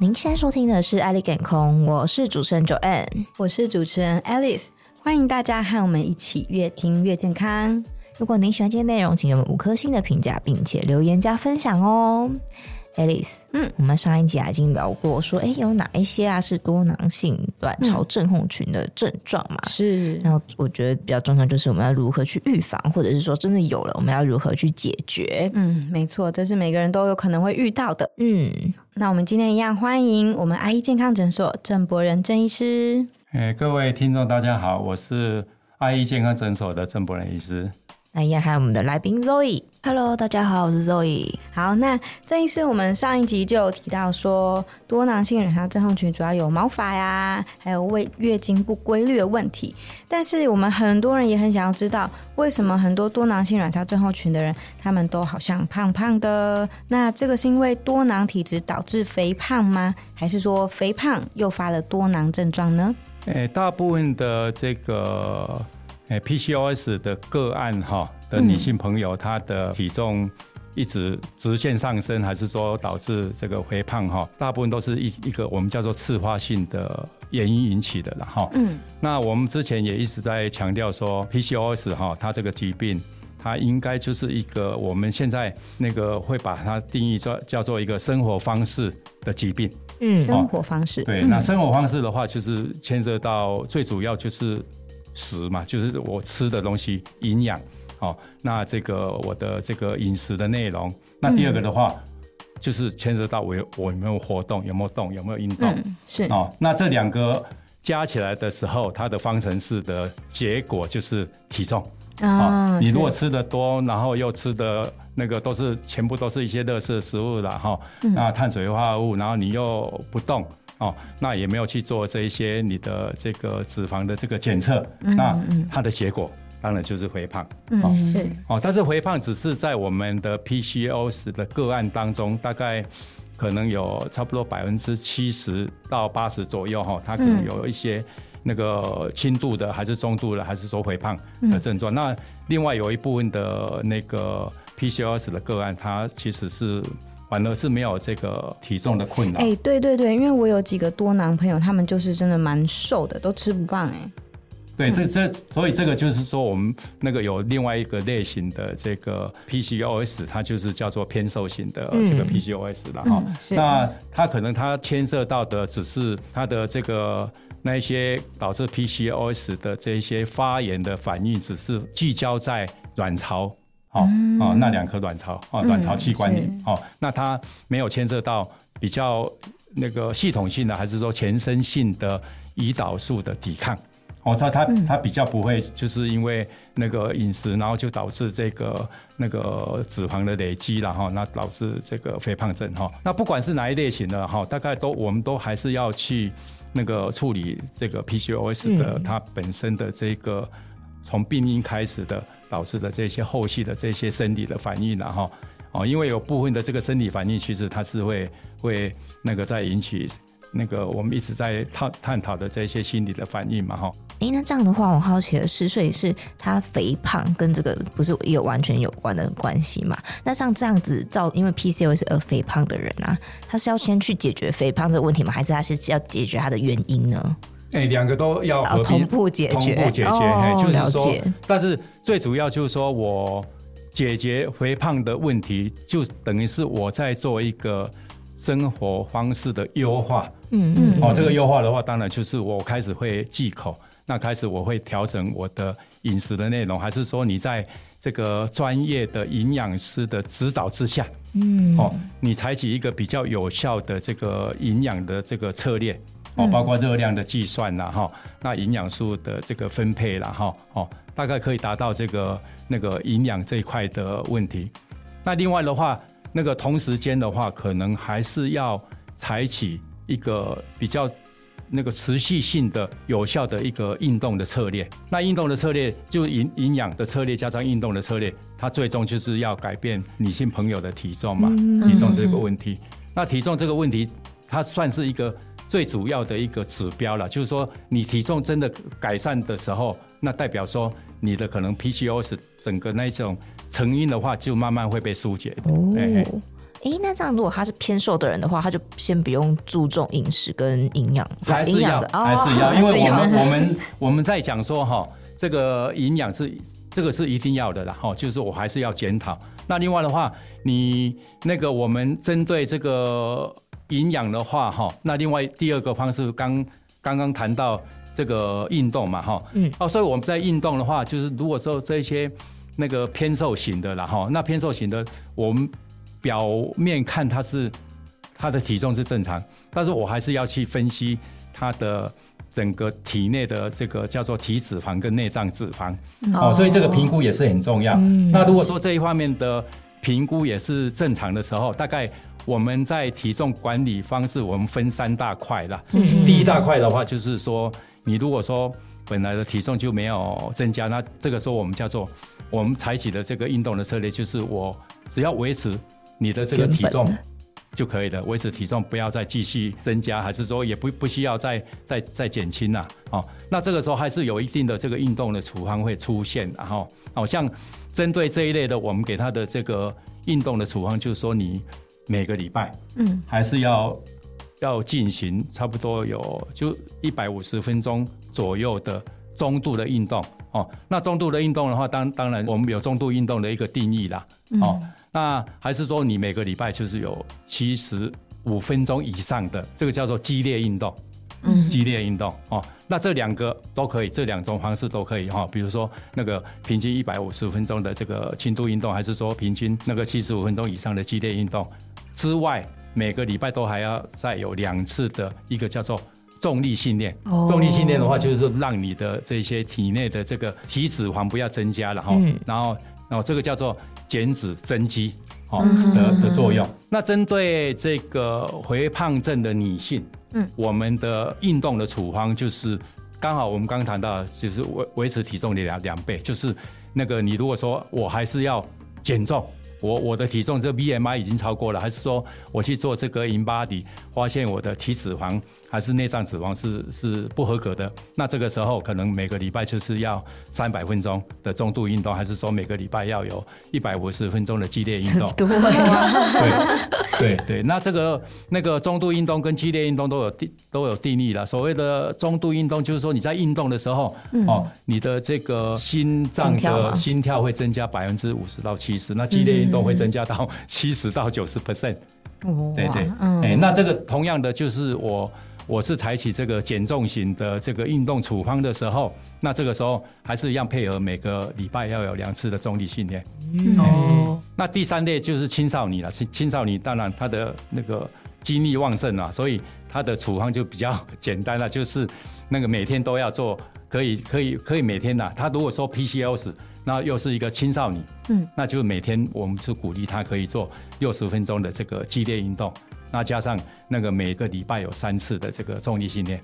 您现在收听的是《爱丽感空》，我是主持人 Joanne，我是主持人 Alice，欢迎大家和我们一起越听越健康。如果您喜欢今天内容，请给我们五颗星的评价，并且留言加分享哦。Alice，嗯，我们上一集啊已经聊过，说，哎，有哪一些啊是多囊性卵巢症候群的症状嘛？嗯、是。那我觉得比较重要就是我们要如何去预防，或者是说真的有了，我们要如何去解决？嗯，没错，这是每个人都有可能会遇到的。嗯，那我们今天一样欢迎我们阿医健康诊所郑博仁郑医师。哎，各位听众大家好，我是阿医健康诊所的郑博仁医师。那也还有我们的来宾 Zoe，Hello，大家好，我是 Zoe。好，那这一次我们上一集就有提到说，多囊性卵巢症候群主要有毛发呀，还有月月经不规律的问题。但是我们很多人也很想要知道，为什么很多多囊性卵巢症候群的人，他们都好像胖胖的？那这个是因为多囊体质导致肥胖吗？还是说肥胖诱发了多囊症状呢？诶，大部分的这个。诶，PCOS 的个案哈的女性朋友，她的体重一直直线上升，还是说导致这个肥胖哈？大部分都是一一个我们叫做次发性的原因引起的了哈。嗯，那我们之前也一直在强调说，PCOS 哈，它这个疾病，它应该就是一个我们现在那个会把它定义做叫做一个生活方式的疾病。嗯，生活方式。对，那生活方式的话，就是牵涉到最主要就是。食嘛，就是我吃的东西营养，哦，那这个我的这个饮食的内容。那第二个的话，嗯、就是牵涉到我我有没有活动，有没有动，有没有运动，嗯、是哦。那这两个加起来的时候，它的方程式的结果就是体重啊、哦。你如果吃的多，然后又吃的那个都是全部都是一些热食食物了哈，那、哦嗯、碳水化合物，然后你又不动。哦，那也没有去做这一些你的这个脂肪的这个检测，嗯、那它的结果当然就是肥胖。嗯，哦、是。哦，但是肥胖只是在我们的 PCOS 的个案当中，大概可能有差不多百分之七十到八十左右哈、哦，它可能有一些那个轻度的，还是中度的，还是说肥胖的症状。嗯、那另外有一部分的那个 PCOS 的个案，它其实是。反而是没有这个体重的困扰。哎、欸，对对对，因为我有几个多囊朋友，他们就是真的蛮瘦的，都吃不胖哎、欸。对，这这，所以这个就是说，我们那个有另外一个类型的这个 PCOS，它就是叫做偏瘦型的这个 PCOS 了哈。那它可能它牵涉到的只是它的这个那一些导致 PCOS 的这些发炎的反应，只是聚焦在卵巢。哦哦，那两颗卵巢哦，卵巢器官里、嗯、哦，那它没有牵涉到比较那个系统性的，还是说全身性的胰岛素的抵抗？哦，所以它它比较不会就是因为那个饮食，然后就导致这个那个脂肪的累积了哈，那导致这个肥胖症哈。那不管是哪一类型的哈，大概都我们都还是要去那个处理这个 PCOS 的它本身的这个从病因开始的。导致的这些后续的这些生理的反应，然后哦，因为有部分的这个生理反应，其实它是会会那个在引起那个我们一直在探探讨的这些心理的反应嘛，哈。哎，那这样的话，我好奇的是，所以是他肥胖跟这个不是有完全有关的关系嘛？那像这样子造，因为 PCOS 而肥胖的人啊，他是要先去解决肥胖这个问题吗？还是他是要解决他的原因呢？哎，两个都要和同步解决，同步解决，哦、就是说，解但是最主要就是说我解决肥胖的问题，就等于是我在做一个生活方式的优化。嗯嗯，哦，这个优化的话，当然就是我开始会忌口，那开始我会调整我的饮食的内容，还是说你在这个专业的营养师的指导之下，嗯，哦，你采取一个比较有效的这个营养的这个策略。哦，包括热量的计算啦，哈，那营养素的这个分配啦，哈，哦，大概可以达到这个那个营养这一块的问题。那另外的话，那个同时间的话，可能还是要采取一个比较那个持续性的、有效的一个运动的策略。那运动的策略，就营营养的策略加上运动的策略，它最终就是要改变女性朋友的体重嘛，体重这个问题。那体重这个问题，它算是一个。最主要的一个指标了，就是说你体重真的改善的时候，那代表说你的可能 PCOS 整个那种成因的话，就慢慢会被疏解。哦，哎、欸，那这样如果他是偏瘦的人的话，他就先不用注重饮食跟营养，还是要还是要，因为我们我们我们在讲说哈，这个营养是这个是一定要的啦，哈，就是我还是要检讨。那另外的话，你那个我们针对这个营养的话，哈，那另外第二个方式刚刚刚谈到这个运动嘛，哈，嗯，哦，所以我们在运动的话，就是如果说这些那个偏瘦型的啦，哈，那偏瘦型的我们。表面看他是他的体重是正常，但是我还是要去分析他的整个体内的这个叫做体脂肪跟内脏脂肪哦，所以这个评估也是很重要。那如果说这一方面的评估也是正常的时候，大概我们在体重管理方式，我们分三大块了。第一大块的话，就是说你如果说本来的体重就没有增加，那这个时候我们叫做我们采取的这个运动的策略，就是我只要维持。你的这个体重就可以了，维持体重不要再继续增加，还是说也不不需要再再再减轻了？哦，那这个时候还是有一定的这个运动的处方会出现，然后好像针对这一类的，我们给他的这个运动的处方就是说，你每个礼拜嗯还是要要进行差不多有就一百五十分钟左右的中度的运动哦。那中度的运动的话，当当然我们有中度运动的一个定义啦，哦。那还是说你每个礼拜就是有七十五分钟以上的这个叫做激烈运动，嗯，激烈运动哦。那这两个都可以，这两种方式都可以哈。比如说那个平均一百五十分钟的这个轻度运动，还是说平均那个七十五分钟以上的激烈运动之外，每个礼拜都还要再有两次的一个叫做重力训练。重力训练的话，就是说让你的这些体内的这个体脂肪不要增加了哈。然后，然后这个叫做。减脂增肌，哦的的作用。那针对这个肥胖症的女性，嗯，我们的运动的处方就是刚好我们刚刚谈到，就是维维持体重的两两倍，就是那个你如果说我还是要减重。我我的体重这 BMI 已经超过了，还是说我去做这个 InBody，发现我的体脂肪还是内脏脂肪是是不合格的？那这个时候可能每个礼拜就是要三百分钟的中度运动，还是说每个礼拜要有一百五十分钟的激烈运动？对对对，那这个那个中度运动跟激烈运动都有定都有定义了。所谓的中度运动，就是说你在运动的时候，嗯、哦，你的这个心脏的心跳会增加百分之五十到七十，那激烈运动都会增加到七十到九十 percent，对对，嗯、欸，那这个同样的就是我我是采取这个减重型的这个运动处方的时候，那这个时候还是一样配合每个礼拜要有两次的重力训练。嗯、哦，那第三类就是青少年了，青青少年当然他的那个精力旺盛啊，所以他的处方就比较简单了，就是那个每天都要做，可以可以可以每天呐，他如果说 PCOS。那又是一个青少年，嗯，那就每天我们是鼓励他可以做六十分钟的这个激烈运动，那加上那个每个礼拜有三次的这个重力训练，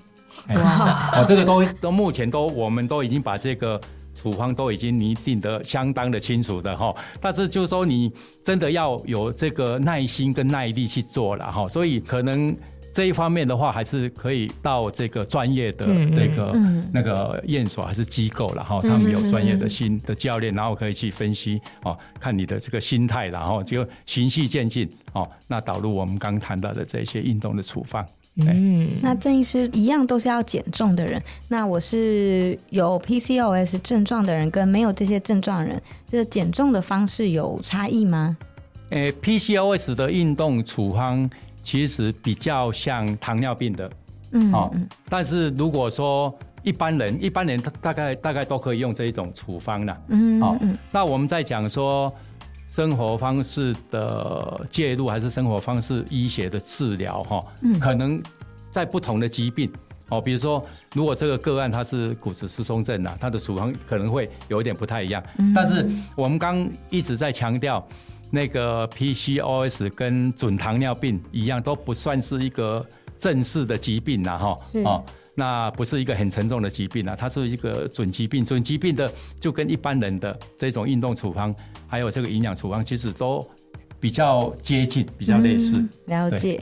哇，哦，这个都都目前都我们都已经把这个处方都已经拟定的相当的清楚的哈，但是就是说你真的要有这个耐心跟耐力去做了哈，所以可能。这一方面的话，还是可以到这个专业的这个那个验所还是机构了哈，他们有专业的心的教练，然后可以去分析哦，看你的这个心态，然后就循序渐进哦，那导入我们刚谈到的这些运动的处方。嗯，那郑医师一样都是要减重的人，那我是有 PCOS 症状的人跟没有这些症状的人，这个减重的方式有差异吗？诶，PCOS 的运动处方。其实比较像糖尿病的，嗯，哦，但是如果说一般人，一般人他大概大概都可以用这一种处方了，嗯，好，那我们在讲说生活方式的介入，还是生活方式医学的治疗，哈，可能在不同的疾病，哦，比如说如果这个个案他是骨质疏松症啊，他的处方可能会有一点不太一样，但是我们刚一直在强调。那个 PCOS 跟准糖尿病一样，都不算是一个正式的疾病呐，哈，哦，那不是一个很沉重的疾病啊，它是一个准疾病，准疾病的就跟一般人的这种运动处方，还有这个营养处方，其实都比较接近，比较类似。嗯、了解。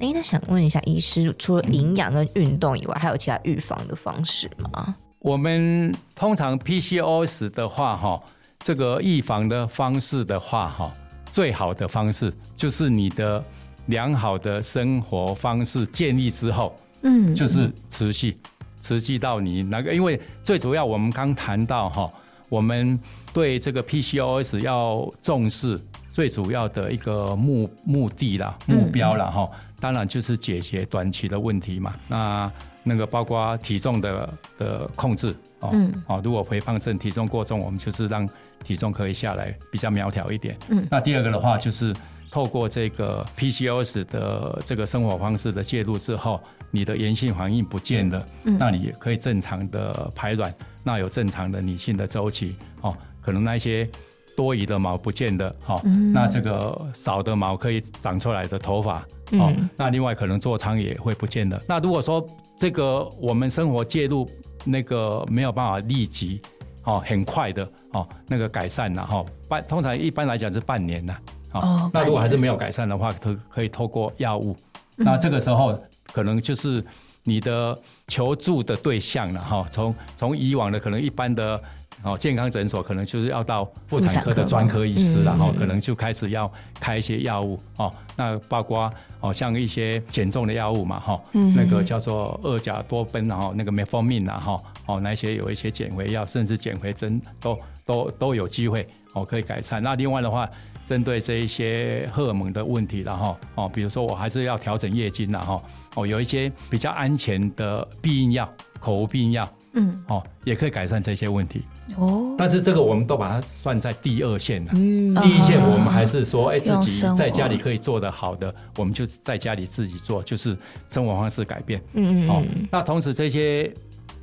哎，那想问一下，医师，除了营养跟运动以外，还有其他预防的方式吗？我们通常 PCOS 的话，哈。这个预防的方式的话，哈，最好的方式，就是你的良好的生活方式建立之后，嗯，就是持续，持续到你那个，因为最主要我们刚谈到哈，我们对这个 PCOS 要重视，最主要的一个目目的啦、目标啦哈，当然就是解决短期的问题嘛。那那个包括体重的的控制。嗯，哦，如果肥胖症体重过重，我们就是让体重可以下来，比较苗条一点。嗯，那第二个的话，就是透过这个 PCOS 的这个生活方式的介入之后，你的炎性反应不见了，嗯，那你也可以正常的排卵，那有正常的女性的周期，哦，可能那些多余的毛不见了，哦，那这个少的毛可以长出来的头发，哦，那另外可能座舱也会不见了。那如果说这个我们生活介入，那个没有办法立即哦，很快的哦，那个改善了哈，半通常一般来讲是半年呐，哦，那如果还是没有改善的话，可可以透过药物，那这个时候可能就是你的求助的对象了哈，从从以往的可能一般的。哦，健康诊所可能就是要到妇产科的专科医师，然后可能就开始要开一些药物哦。那包括哦，像一些减重的药物嘛，哈，那个叫做二甲多酚，然后那个 Metformin 啊，哈，哦，那些有一些减肥药，甚至减肥针都都都有机会哦，可以改善。那另外的话，针对这一些荷尔蒙的问题，然后哦，比如说我还是要调整月经，然后哦，有一些比较安全的避孕药，口服避孕药，嗯，哦，也可以改善这些问题。哦，但是这个我们都把它算在第二线了。嗯，第一线我们还是说，哎，自己在家里可以做得好的，我们就在家里自己做，就是生活方式改变。嗯嗯。哦，那同时这些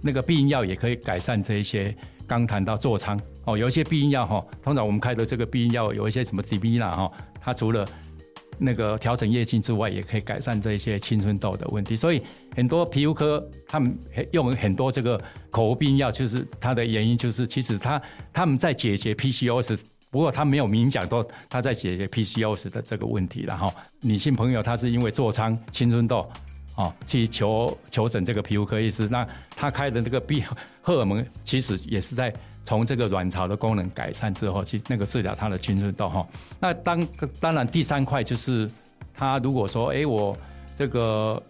那个避孕药也可以改善这一些。刚谈到座舱哦，有一些避孕药哈，通常我们开的这个避孕药有一些什么 Divina 哈，它除了那个调整月经之外，也可以改善这一些青春痘的问题。所以很多皮肤科他们用很多这个口服避孕药，就是它的原因就是，其实他他们在解决 PCOS，不过他没有明讲说他在解决 PCOS 的这个问题。了哈女性朋友她是因为座舱青春痘啊，去求求诊这个皮肤科医师，那他开的那个 B 荷尔蒙其实也是在。从这个卵巢的功能改善之后，去那个治疗他的青春痘哈。那当当然第三块就是，他如果说哎我这个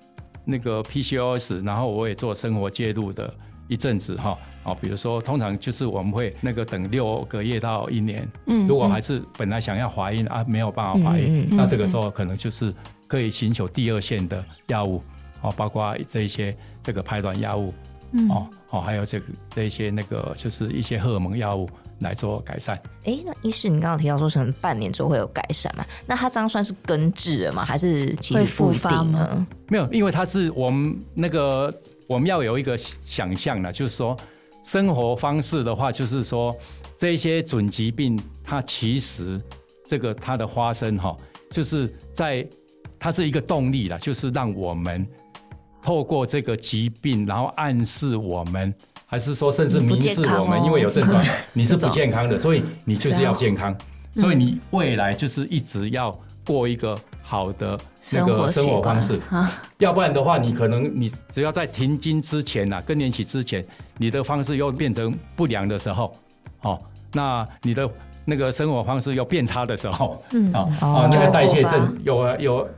那个 PCOS，然后我也做生活介入的一阵子哈，哦，比如说通常就是我们会那个等六个月到一年，嗯，如果还是本来想要怀孕啊没有办法怀孕，那这个时候可能就是可以寻求第二线的药物，哦，包括这一些这个排卵药物，哦。哦，还有这个这一些那个就是一些荷尔蒙药物来做改善。哎，那医师，你刚刚提到说，可能半年之后会有改善嘛？那它这样算是根治了吗？还是其实复发吗？没有，因为它是我们那个我们要有一个想象呢，就是说生活方式的话，就是说这些准疾病，它其实这个它的发生哈，就是在它是一个动力了，就是让我们。透过这个疾病，然后暗示我们，还是说甚至明示我们，因为有症状，你是不健康的，所以你就是要健康，所以你未来就是一直要过一个好的那个生活方式，要不然的话，你可能你只要在停经之前呐，更年期之前，你的方式又变成不良的时候，哦，那你的那个生活方式又变差的时候，嗯，啊啊，那个代谢症有有。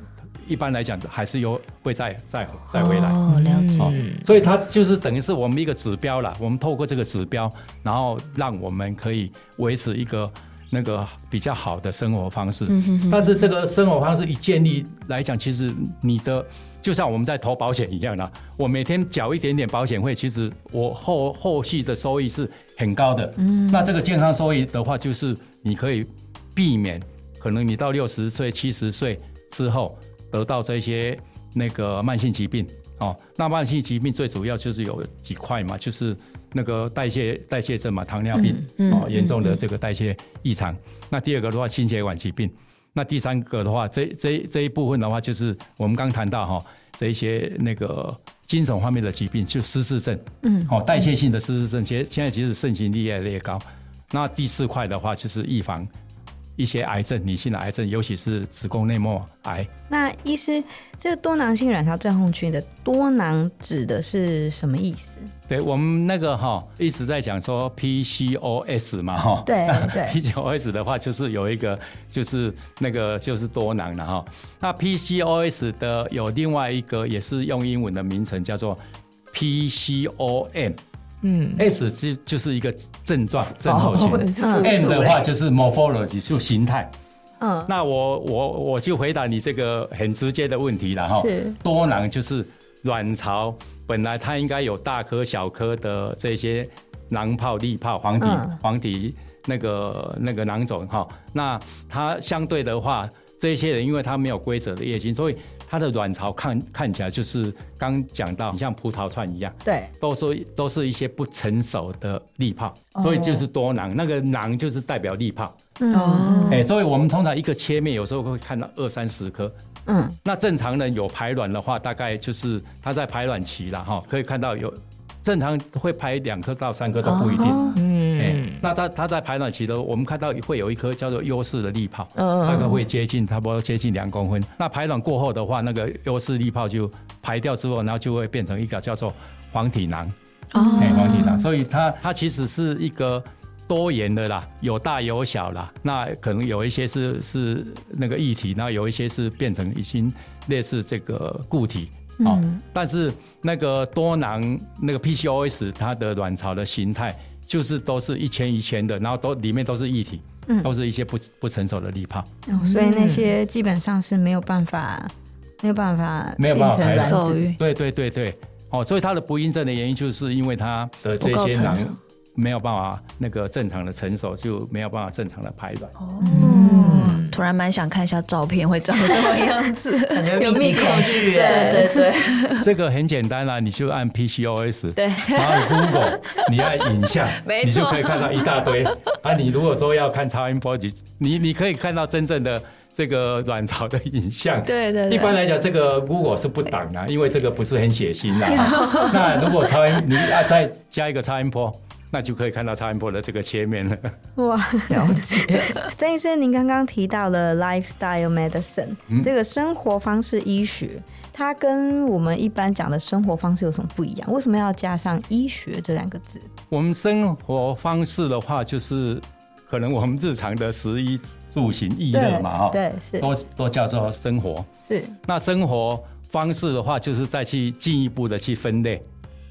一般来讲，还是有会再再再回来。哦，了解。哦，所以它就是等于是我们一个指标了。我们透过这个指标，然后让我们可以维持一个那个比较好的生活方式。但是这个生活方式一建立来讲，其实你的就像我们在投保险一样啦，我每天缴一点点保险费，其实我后后续的收益是很高的。嗯。那这个健康收益的话，就是你可以避免可能你到六十岁、七十岁之后。得到这些那个慢性疾病哦，那慢性疾病最主要就是有几块嘛，就是那个代谢代谢症嘛，糖尿病哦，严重的这个代谢异常。那第二个的话，心血管疾病。那第三个的话，这这这一部分的话，就是我们刚谈到哈，这一些那个精神方面的疾病，就失智症，嗯，哦，代谢性的失智症，其实现在其实盛行率越来越高。那第四块的话，就是预防一些癌症，女性的癌症，尤其是子宫内膜癌。那医师，这个多囊性卵巢症候群的多囊指的是什么意思？对我们那个哈一直在讲说 PCOS 嘛哈，对对，PCOS 的话就是有一个就是那个就是多囊了哈。那 PCOS 的有另外一个也是用英文的名称叫做 PCOM。嗯，S 就就是一个症状症候群，M 的话就是 morphology 就形态。嗯，那我我我就回答你这个很直接的问题了哈。是多囊就是卵巢本来它应该有大颗小颗的这些囊泡、粒泡、黄体、黄体那个那个囊肿哈。那它相对的话，这些人因为它没有规则的月经，所以。它的卵巢看看起来就是刚讲到，像葡萄串一样，对，都是都是一些不成熟的粒泡，所以就是多囊。那个囊就是代表粒泡，哦，哎，所以我们通常一个切面有时候会看到二三十颗，嗯，那正常人有排卵的话，大概就是它在排卵期了哈，可以看到有。正常会排两颗到三颗都不一定，那它它在排卵期的，我们看到会有一颗叫做优势的粒泡，大概会接近差不多接近两公分。那排卵过后的话，那个优势粒泡就排掉之后，然后就会变成一个叫做黄体囊，哦，黄体囊。所以它它其实是一个多元的啦，有大有小啦。那可能有一些是是那个液体，然后有一些是变成已经类似这个固体。哦，但是那个多囊那个 PCOS 它的卵巢的形态就是都是一圈一圈的，然后都里面都是液体，嗯，都是一些不不成熟的粒泡，哦，所以那些基本上是没有办法没有办法没有办法排受孕，对对对对，哦，所以它的不孕症的原因就是因为它的这些囊没有办法那个正常的成熟，就没有办法正常的排卵。哦。嗯突然蛮想看一下照片会长什么样子，感觉有密集恐惧。对对对，这个很简单啦，你就按 PCOS，对，然后 Google，你按影像，你就可以看到一大堆。啊，你如果说要看超音波，你你可以看到真正的这个卵巢的影像。对对，一般来讲，这个 Google 是不挡的，因为这个不是很血腥的。那如果超音，你要再加一个超音波。那就可以看到超音波的这个切面了。哇，了解。曾医生，您刚刚提到了 lifestyle medicine，嗯，这个生活方式医学，它跟我们一般讲的生活方式有什么不一样？为什么要加上医学这两个字？我们生活方式的话，就是可能我们日常的食衣住行娱乐嘛，哈，对，是都都叫做生活。是。那生活方式的话，就是再去进一步的去分类。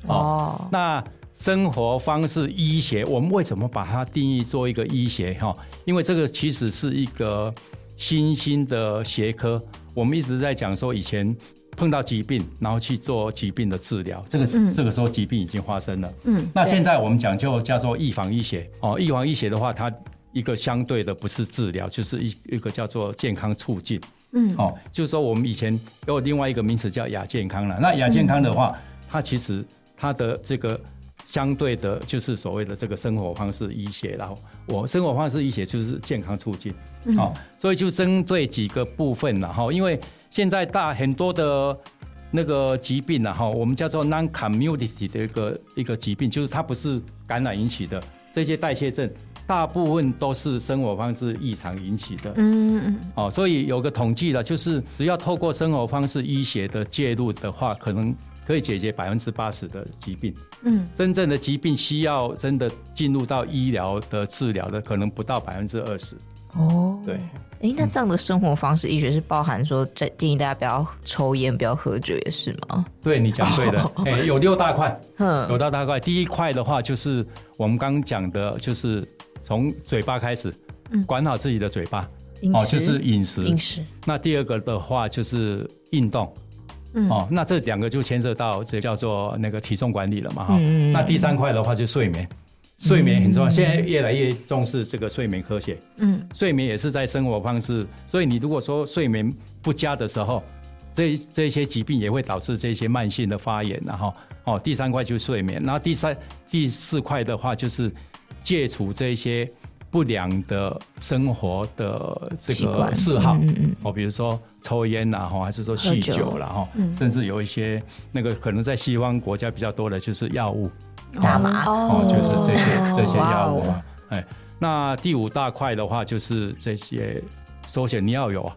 哦。那生活方式医学，我们为什么把它定义做一个医学？哈，因为这个其实是一个新兴的学科。我们一直在讲说，以前碰到疾病，然后去做疾病的治疗，这个这个时候疾病已经发生了。嗯，那现在我们讲就叫做预防医学。哦，预防医学的话，它一个相对的不是治疗，就是一一个叫做健康促进。嗯，哦，就是说我们以前有另外一个名词叫亚健康了。那亚健康的话，它其实它的这个。相对的，就是所谓的这个生活方式医学，然后我生活方式医学就是健康促进，好、嗯，所以就针对几个部分了哈，因为现在大很多的那个疾病呢哈，我们叫做 non-community 的一个一个疾病，就是它不是感染引起的。这些代谢症，大部分都是生活方式异常引起的，嗯嗯，哦，所以有个统计了，就是只要透过生活方式医学的介入的话，可能。可以解决百分之八十的疾病，嗯，真正的疾病需要真的进入到医疗的治疗的，可能不到百分之二十。哦，对，哎、欸，那这样的生活方式医学是包含说，在建议大家不要抽烟、不要喝酒，也是吗？对，你讲对的，哎、有六大块，嗯，有六大块。第一块的话，就是我们刚讲的，就是从嘴巴开始，嗯，管好自己的嘴巴，哦，就是饮食，饮食。那第二个的话，就是运动。嗯、哦，那这两个就牵涉到这叫做那个体重管理了嘛哈。嗯、那第三块的话就睡眠，睡眠很重要。嗯、现在越来越重视这个睡眠科学。嗯，睡眠也是在生活方式，所以你如果说睡眠不佳的时候，这这些疾病也会导致这些慢性的发炎。然后，哦，第三块就是睡眠，然后第三、第四块的话就是戒除这些。不良的生活的这个嗜好，哦，比如说抽烟呐，哈，还是说酗酒了哈，甚至有一些那个可能在西方国家比较多的就是药物，大麻，哦，就是这些这些药物嘛，哎，那第五大块的话，就是这些，首先你要有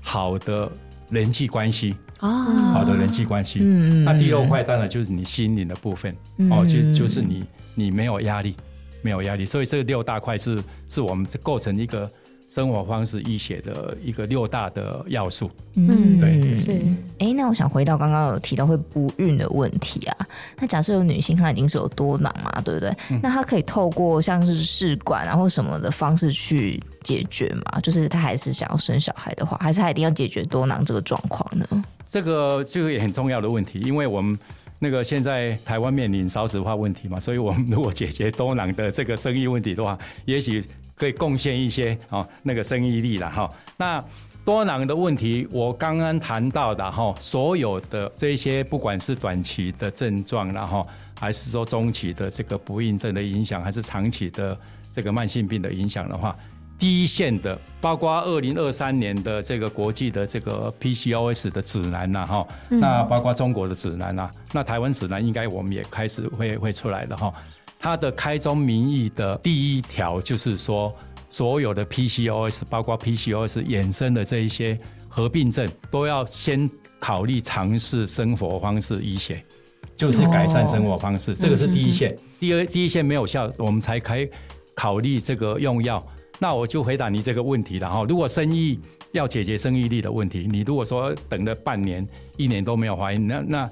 好的人际关系。啊，好的人际关系。嗯，那第六块当然就是你心灵的部分。哦，就就是你你没有压力，没有压力。所以这六大块是是我们构成一个。生活方式医学的一个六大的要素，嗯，对，是。哎、欸，那我想回到刚刚有提到会不孕的问题啊。那假设有女性她已经是有多囊嘛，对不对？嗯、那她可以透过像是试管啊或什么的方式去解决嘛？就是她还是想要生小孩的话，还是她一定要解决多囊这个状况呢？这个这个也很重要的问题，因为我们那个现在台湾面临少子化问题嘛，所以我们如果解决多囊的这个生育问题的话，也许。可以贡献一些哦，那个生育力了哈。那多囊的问题，我刚刚谈到的哈，所有的这些不管是短期的症状，然后还是说中期的这个不孕症的影响，还是长期的这个慢性病的影响的话，第一线的，包括二零二三年的这个国际的这个 PCOS 的指南呐哈，那包括中国的指南呐，那台湾指南应该我们也开始会会出来的哈。它的开宗明义的第一条就是说，所有的 PCOS，包括 PCOS 衍生的这一些合并症，都要先考虑尝试生活方式医学，就是改善生活方式，这个是第一线。第二，第一线没有效，我们才开考虑这个用药。那我就回答你这个问题了哈。如果生育要解决生育力的问题，你如果说等了半年、一年都没有怀孕，那那。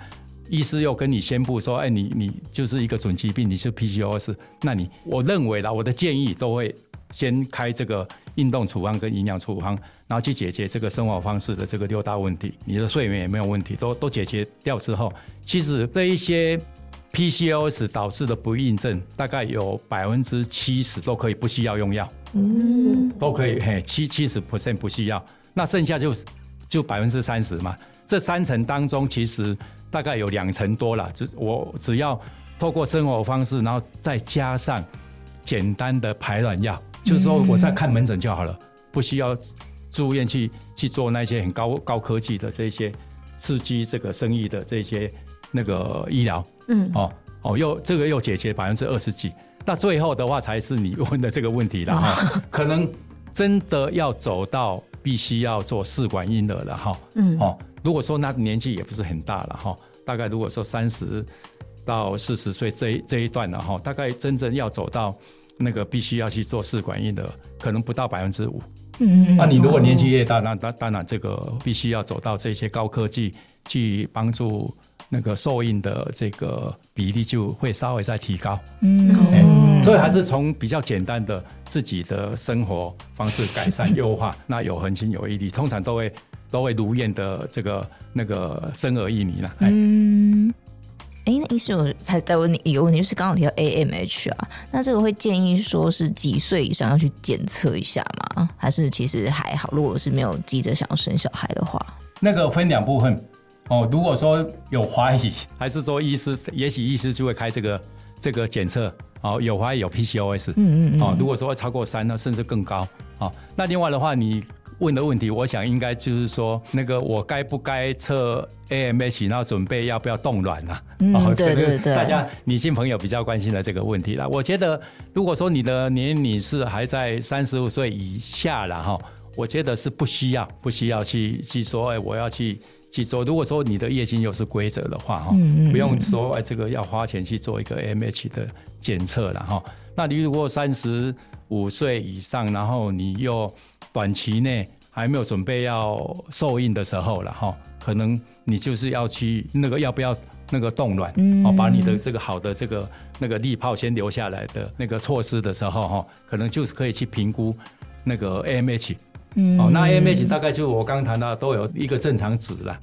医师又跟你宣布说：“哎，你你就是一个准疾病，你是 PCOS。那你我认为啦，我的建议都会先开这个运动处方跟营养处方，然后去解决这个生活方式的这个六大问题。你的睡眠也没有问题，都都解决掉之后，其实这一些 PCOS 导致的不孕症，大概有百分之七十都可以不需要用药，嗯，都可以嘿，七七十 percent 不需要，那剩下就就百分之三十嘛。这三层当中，其实。大概有两层多了，只我只要透过生活方式，然后再加上简单的排卵药，就是说我在看门诊就好了，不需要住院去去做那些很高高科技的这些刺激这个生育的这些那个医疗，嗯，哦哦，又这个又解决百分之二十几，那最后的话才是你问的这个问题了哈，可能真的要走到必须要做试管婴儿了哈，嗯，哦。如果说那年纪也不是很大了哈，大概如果说三十到四十岁这一这一段了哈，大概真正要走到那个必须要去做试管婴儿，可能不到百分之五。嗯，那你如果年纪越大，那当当然这个必须要走到这些高科技去帮助那个受孕的这个比例就会稍微再提高。嗯，嗯，所以还是从比较简单的自己的生活方式改善 优化，那有恒心有毅力，通常都会。都会如愿的这个那个生儿育女了。嗯，哎，那医生我才再问你一个问题，就是刚刚提到 AMH 啊，那这个会建议说是几岁以上要去检测一下吗？还是其实还好？如果是没有急着想要生小孩的话，那个分两部分哦。如果说有怀疑，还是说医师，也许医师就会开这个这个检测哦。有怀疑有 PCOS，嗯嗯嗯。哦，如果说超过三呢，甚至更高哦。那另外的话，你。问的问题，我想应该就是说，那个我该不该测 AMH，然后准备要不要冻卵啊？嗯，对对对，大家女性朋友比较关心的这个问题啦。我觉得，如果说你的年龄是还在三十五岁以下了哈，我觉得是不需要不需要去去说，哎，我要去去做。如果说你的月经又是规则的话哈，嗯嗯，不用说哎，这个要花钱去做一个 AMH 的检测了哈。那你如果三十五岁以上，然后你又短期内还没有准备要受孕的时候了哈，可能你就是要去那个要不要那个冻卵，哦，把你的这个好的这个那个利泡先留下来的那个措施的时候哈，可能就是可以去评估那个 AMH，哦，那 AMH 大概就我刚刚谈到都有一个正常值了，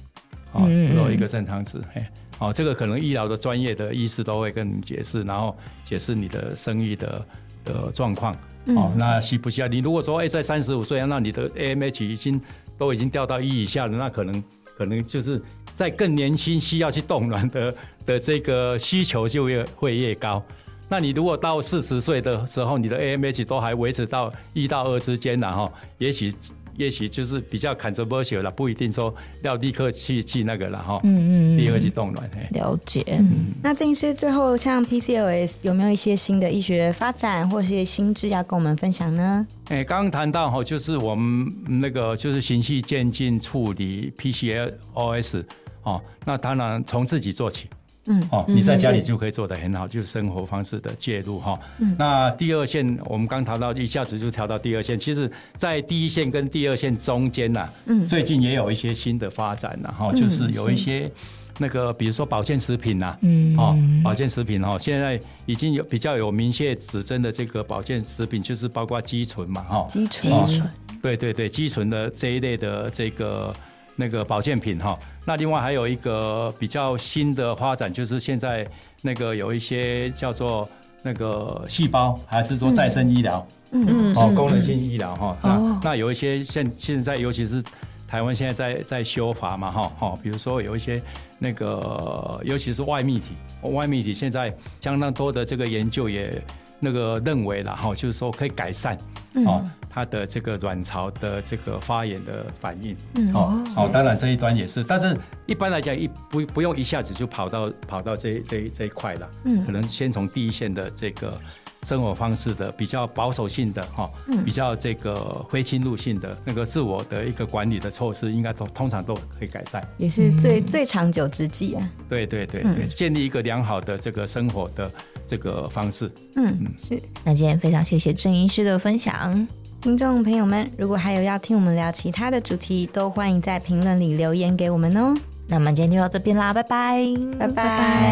哦，都有一个正常值，哎，哦，这个可能医疗的专业的医师都会跟你解释，然后解释你的生育的的状况。哦，那需不需要？你如果说哎，在三十五岁，那你的 AMH 已经都已经掉到一以下了，那可能可能就是在更年轻需要去冻卵的的这个需求就越会越高。那你如果到四十岁的时候，你的 AMH 都还维持到一到二之间，然后也许也许就是比较 controversial 了，不一定说要立刻去去那个了哈。嗯嗯，立刻去冻卵。了解。嗯，那郑医师最后像 PCOS 有没有一些新的医学发展或是新知要跟我们分享呢？哎，刚刚谈到哈，就是我们那个就是循序渐进处理 PCOS 哦，那当然从自己做起。嗯，哦，你在家里就可以做得很好，就是生活方式的介入哈。嗯，那第二线我们刚谈到，一下子就调到第二线。其实，在第一线跟第二线中间呐，嗯，最近也有一些新的发展呐，哈，就是有一些那个，比如说保健食品呐，嗯，哦，保健食品哈，现在已经有比较有明确指针的这个保健食品，就是包括肌醇嘛，哈，肌醇，肌醇，对对对，肌醇的这一类的这个。那个保健品哈，那另外还有一个比较新的发展，就是现在那个有一些叫做那个细胞，还是说再生医疗，嗯嗯，哦，功能性医疗哈，那那有一些现现在尤其是台湾现在在在修法嘛哈，哈，比如说有一些那个尤其是外泌体，外泌体现在相当多的这个研究也那个认为了哈，就是说可以改善，哦。它的这个卵巢的这个发炎的反应，嗯，哦，哦，当然这一端也是，但是一般来讲一不不用一下子就跑到跑到这这这一块了，嗯，可能先从第一线的这个生活方式的比较保守性的哈，嗯，比较这个非侵入性的那个自我的一个管理的措施，应该都通常都可以改善，也是最最长久之计啊。对对对对，建立一个良好的这个生活的这个方式，嗯嗯，是。那今天非常谢谢郑医师的分享。听众朋友们，如果还有要听我们聊其他的主题，都欢迎在评论里留言给我们哦。那么今天就到这边啦，拜拜，拜拜，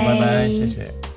拜拜，谢谢。